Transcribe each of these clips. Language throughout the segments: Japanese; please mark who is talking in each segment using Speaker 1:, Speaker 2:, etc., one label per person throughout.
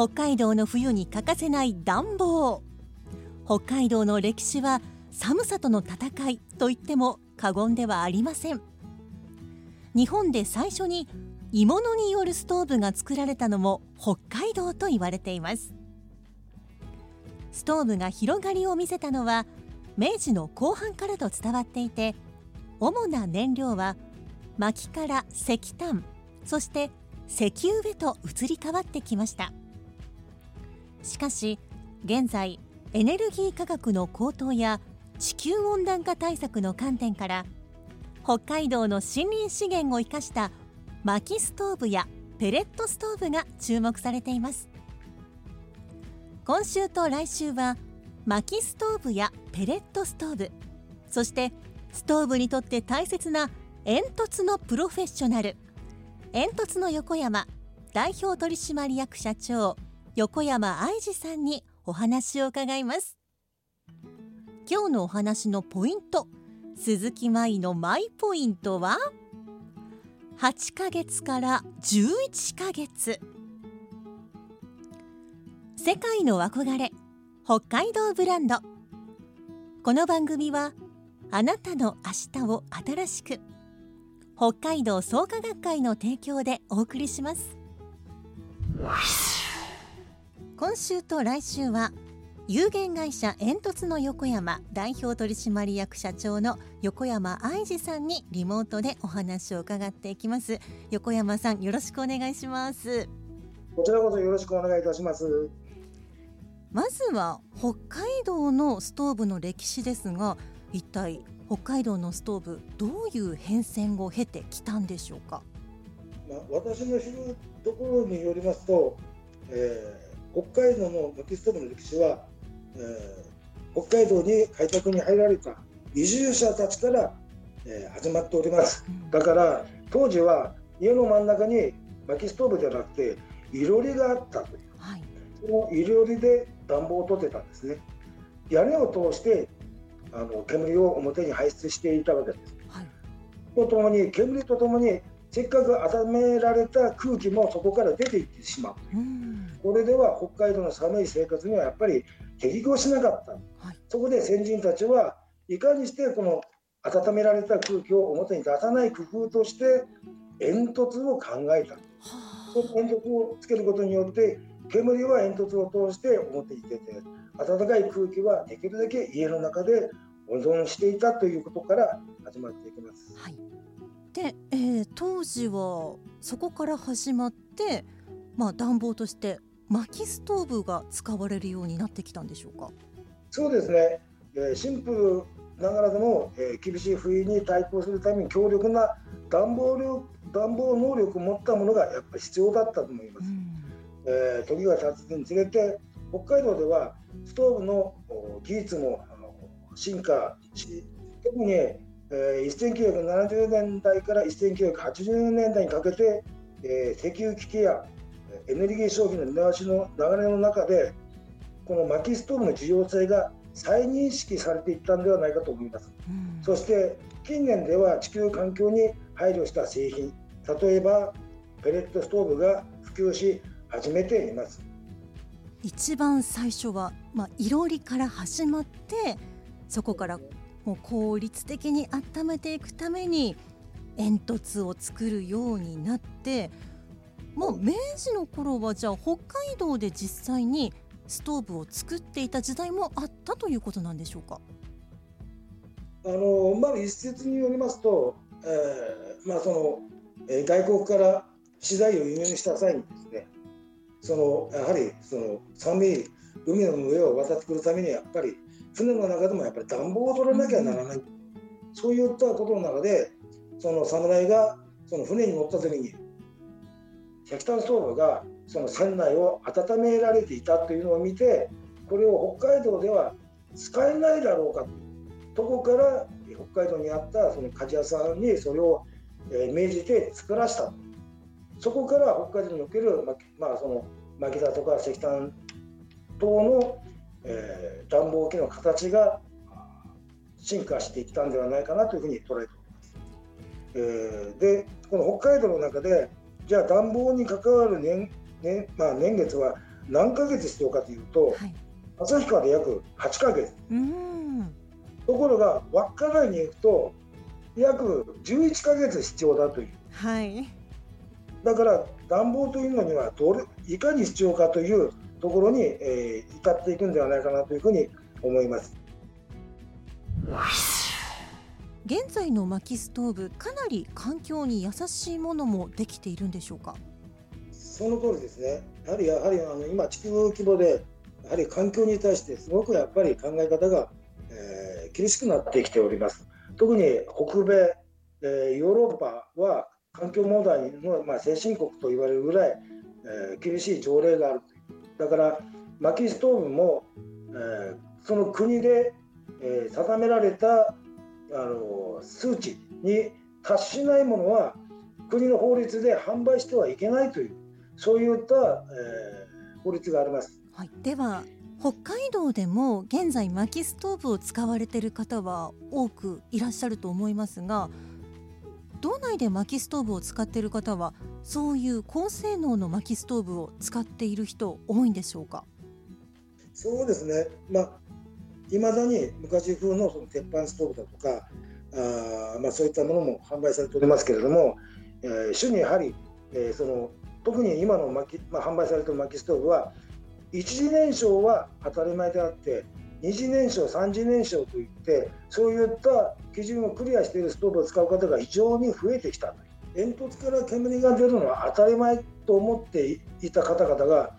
Speaker 1: 北海道の冬に欠かせない暖房。北海道の歴史は寒さとの戦いと言っても過言ではありません。日本で最初に鋳物によるストーブが作られたのも北海道と言われています。ストーブが広がりを見せたのは明治の後半からと伝わっていて主な燃料は薪から石炭そして石油へと移り変わってきました。しかし現在エネルギー価格の高騰や地球温暖化対策の観点から北海道の森林資源を生かした薪ストーブやペレットストーブが注目されています。今週と来週は薪ストーブやペレットストーブそしてストーブにとって大切な煙突のプロフェッショナル。煙突の横山代表取締役社長横山愛二さんにお話を伺います。今日のお話のポイント鈴木舞のマイポイントは8ヶ月から11ヶ月。世界の憧れ北海道ブランド。この番組はあなたの明日を新しく北海道創価学会の提供でお送りします。今週と来週は有限会社煙突の横山代表取締役社長の横山愛二さんにリモートでお話を伺っていきます。横山さんよろしくお願いします。
Speaker 2: こちらこそよろしくお願いいたします。
Speaker 1: まずは北海道のストーブの歴史ですが一体北海道のストーブどういう変遷を経てきたんでしょうか？
Speaker 2: まあ、私の知るところによりますと、えー北海道の薪ストーブの歴史は、えー北海道に開拓に入られた移住者たちから、えー始まっております。だから当時は家の真ん中に薪ストーブじゃなくていろりがあったという
Speaker 1: はい、
Speaker 2: そのいろりで暖房を取ってたんですね。屋根を通してあの煙を表に排出していたわけです。
Speaker 1: はい、
Speaker 2: とともに煙とともにせっかく温められた空気もそこから出ていってしまう。
Speaker 1: うん、
Speaker 2: これでは北海道の寒い生活にはやっぱり適合しなかった。
Speaker 1: はい、
Speaker 2: そこで先人たちはいかにしてこの温められた空気を表に出さない工夫として煙突を考えた。
Speaker 1: は
Speaker 2: その煙突をつけることによって煙は煙突を通して表に出て暖かい空気はできるだけ家の中で保存していたということから始まっていきます。
Speaker 1: はい、で、えー当時はそこから始まって、まあ、暖房として薪ストーブが使われるようになってきたんでしょうか？
Speaker 2: そうですね、えーシンプルながらでも、えー厳しい冬に対抗するために強力な暖房力暖房能力を持ったものがやっぱり必要だったと思います。えー時が経つにつれて北海道ではストーブのお技術も進化し特に、えー1970年代から1980年代にかけて、えー石油危機やえーエネルギー消費の見直しの流れの中でこの薪ストーブの重要性が再認識されていったんではないかと思います。
Speaker 1: うん
Speaker 2: そして近年では地球環境に配慮した製品例えばペレットストーブが普及し始めています
Speaker 1: 一番最初は、まあ、いろりから始まってそこからもう効率的に温めていくために煙突を作るようになってもう明治の頃はじゃあ北海道で実際にストーブを作っていた時代もあったということなんでしょうか？
Speaker 2: あのまあ一説によりますと、えー、まあその、えー、外国から資材を輸入した際にですねそのやはりその寒い海の上を渡ってくるためにやっぱり船の中でもやっぱり暖房を取らなきゃならない、うん、そういったことの中でその侍がその船に乗った時に石炭ストーブがその船内を温められていたというのを見てこれを北海道では使えないだろうかとこから北海道にあったその鍛冶屋さんにそれを命じて作らせた。そこから北海道における、まあ、その薪だとか石炭等の、えー、暖房機の形が進化していったんではないかなというふうに捉えております。えー、でこの北海道の中でじゃあ暖房に関わる年,、年まあ、年月は何ヶ月必要かというと、はい、旭川で約8ヶ月。ところが稚内に行くと約11ヶ月必要だという。
Speaker 1: はい、
Speaker 2: だから暖房というのにはどれいかに必要かというところに、えー、至っていくんではないかなというふうに思います。
Speaker 1: 現在の薪ストーブかなり環境に優しいものもできているんでしょうか？
Speaker 2: その通りですね。やはりやはりあの今地球規模でやはり環境に対してすごくやっぱり考え方が、えー、厳しくなってきております。特に北米、えー、ヨーロッパは環境問題の、まあ、先進国と言われるぐらい、えー、厳しい条例があるだから薪ストーブも、えー、その国で、えー、定められたあの数値に達しないものは国の法律で販売してはいけないというそういった、えー、法律があります、
Speaker 1: はい、では北海道でも現在薪ストーブを使われている方は多くいらっしゃると思いますが道内で薪ストーブを使っている方はそういう高性能の薪ストーブを使っている人多いんでしょうか？
Speaker 2: そうですね、まあ、いまだに昔風のその鉄板ストーブだとかあ、まあ、そういったものも販売されておりますけれども、えー、主にやはり、えー、その特に今の薪、まあ、販売されている薪ストーブは一次燃焼は当たり前であって二次燃焼三次燃焼といってそういった基準をクリアしているストーブを使う方が異常に増えてきた煙突から煙が出るのは当たり前と思っていた方々が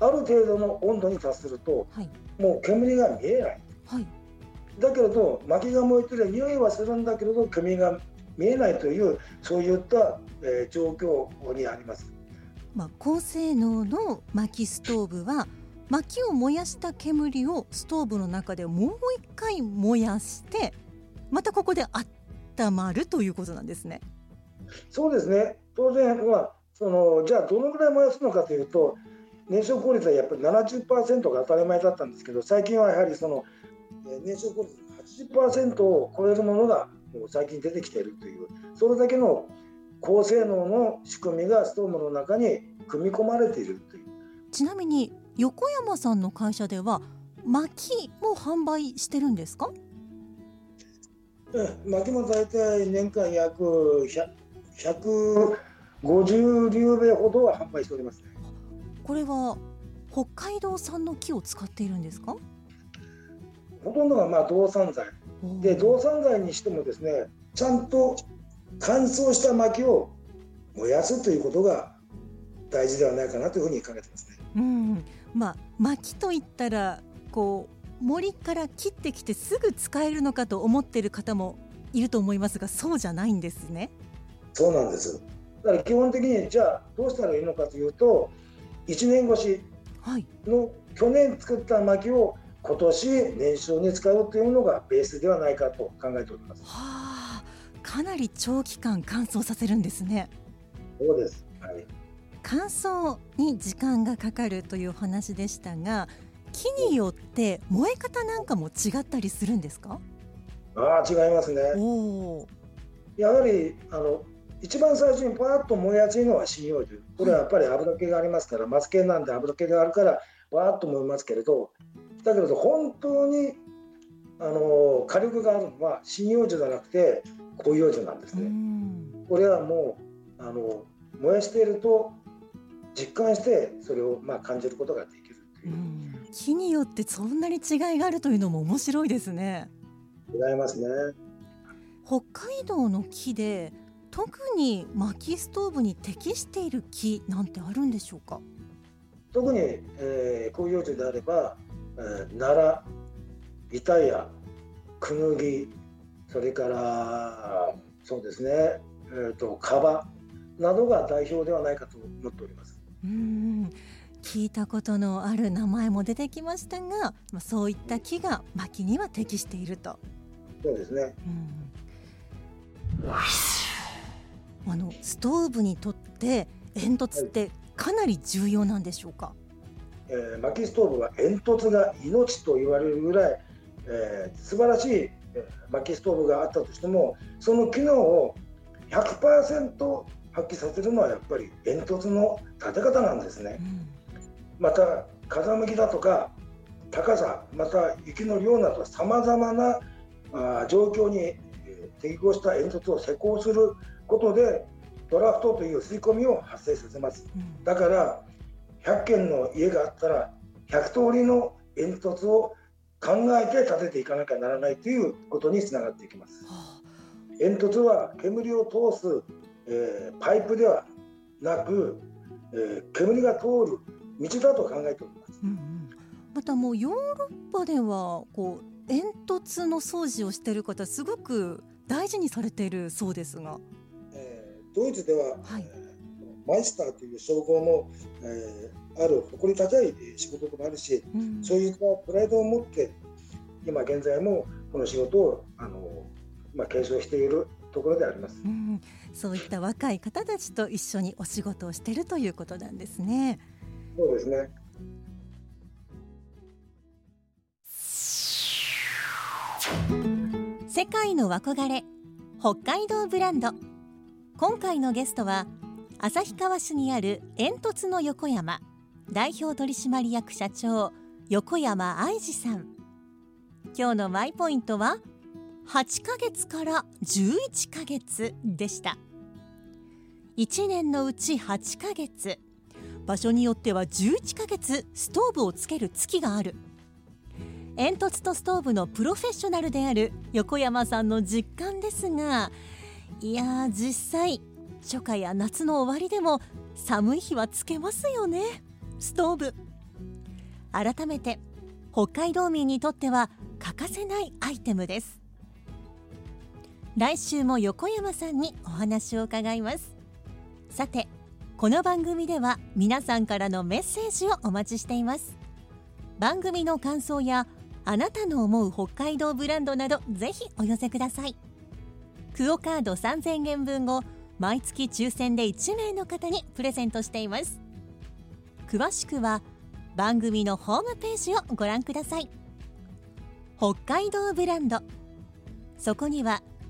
Speaker 2: ある程度の温度に達すると、はい、もう煙が見えない、はい、だけれど薪が燃えてる匂いはするんだけれど煙が見えないというそういった、えー、状況にあります。
Speaker 1: まあ、高性能の薪ストーブは薪を燃やした煙をストーブの中でもう一回燃やしてまたここで温まるということなんですね。
Speaker 2: そうですね当然はそのじゃあどのぐらい燃やすのかというと燃焼効率はやっぱり70%が当たり前だったんですけど最近はやはりその燃焼効率80%を超えるものがもう最近出てきているというそれだけの高性能の仕組みがストーブの中に組み込まれているという
Speaker 1: ちなみに横山さんの会社では薪も販売してるんですか？
Speaker 2: 薪も大体年間約150流米ほどは販売しております、ね、
Speaker 1: これは北海道産の木を使っているんですか？
Speaker 2: ほとんどがまあ動産材で動産材にしてもですねちゃんと乾燥した薪を燃やすということが大事ではないかなというふうに考えてますね。
Speaker 1: うん、まあ薪といったらこう森から切ってきてすぐ使えるのかと思っている方もいると思いますがそうじゃないんですね。
Speaker 2: そうなんですだから基本的にじゃあどうしたらいいのかというと1年越しの去年作った薪を今年燃焼に使うというのがベースではないかと考えております。
Speaker 1: はあ、かなり長期間乾燥させるんですね。
Speaker 2: そうです。はい。
Speaker 1: 乾燥に時間がかかるという話でしたが、木によって燃え方なんかも違ったりするんですか？
Speaker 2: ああ、違いますね。おやはりあの一番最初にパーッと燃えやすいのは針葉樹これはやっぱり油気がありますから、マツ系なんで油気があるからパーッと燃えますけれどだけど本当にあの火力があるのは針葉樹じゃなくて広葉樹なんですね。これはもうあの燃やしていると実感してそれをまあ感じることができるという、うん、
Speaker 1: 木によってそんなに違いがあるというのも面白いですね。
Speaker 2: 違いますね。
Speaker 1: 北海道の木で特に薪ストーブに適している木なんてあるんでしょうか？
Speaker 2: 特に、えー、広葉樹であれば、えー、奈良板やクヌギそれからそうですね、えーと、とカバなどが代表ではないかと思っております。
Speaker 1: うん。聞いたことのある名前も出てきましたが、まあ、そういった木が薪には適していると。
Speaker 2: そうですね、
Speaker 1: うん、あのストーブにとって煙突ってかなり重要なんでしょうか、
Speaker 2: えー、薪ストーブは煙突が命と言われるぐらい、えー、素晴らしい薪ストーブがあったとしてもその機能を100%発揮させるのはやっぱり煙突の立て方なんですね。うん、また風向きだとか高さまた雪の量などさまざまなあ状況に適合した煙突を施工することでドラフトという吸い込みを発生させます、うん、だから100軒の家があったら100通りの煙突を考えて建てていかなきゃならないということにつながっていきます。煙突は煙を通す、えー、パイプではなく、えー、煙が通る道だと考えております。うんうん、
Speaker 1: またもうヨーロッパではこう煙突の掃除をしている方すごく大事にされているそうですが、
Speaker 2: えー、ドイツでは、はい、マイスターという称号も、えー、ある誇り高い仕事でもあるし、うん、そういったプライドを持って今現在もこの仕事をあの、まあ、継承しているところであります、うん、
Speaker 1: そういった若い方たちと一緒にお仕事をしているということなんですね。
Speaker 2: そうですね。
Speaker 1: 世界の憧れ北海道ブランド。今回のゲストは旭川市にある煙突の横山代表取締役社長横山愛二さん。今日のマイポイントは8ヶ月から11ヶ月でした。1年のうち8ヶ月場所によっては11ヶ月ストーブをつける月がある。煙突とストーブのプロフェッショナルである横山さんの実感ですがいや実際初夏や夏の終わりでも寒い日はつけますよねストーブ。改めて北海道民にとっては欠かせないアイテムです。来週も横山さんにお話を伺います。さてこの番組では皆さんからのメッセージをお待ちしています。番組の感想やあなたの思う北海道ブランドなどぜひお寄せください。クオカード3000円分を毎月抽選で1名の方にプレゼントしています。詳しくは番組のホームページをご覧ください。北海道ブランド。そこには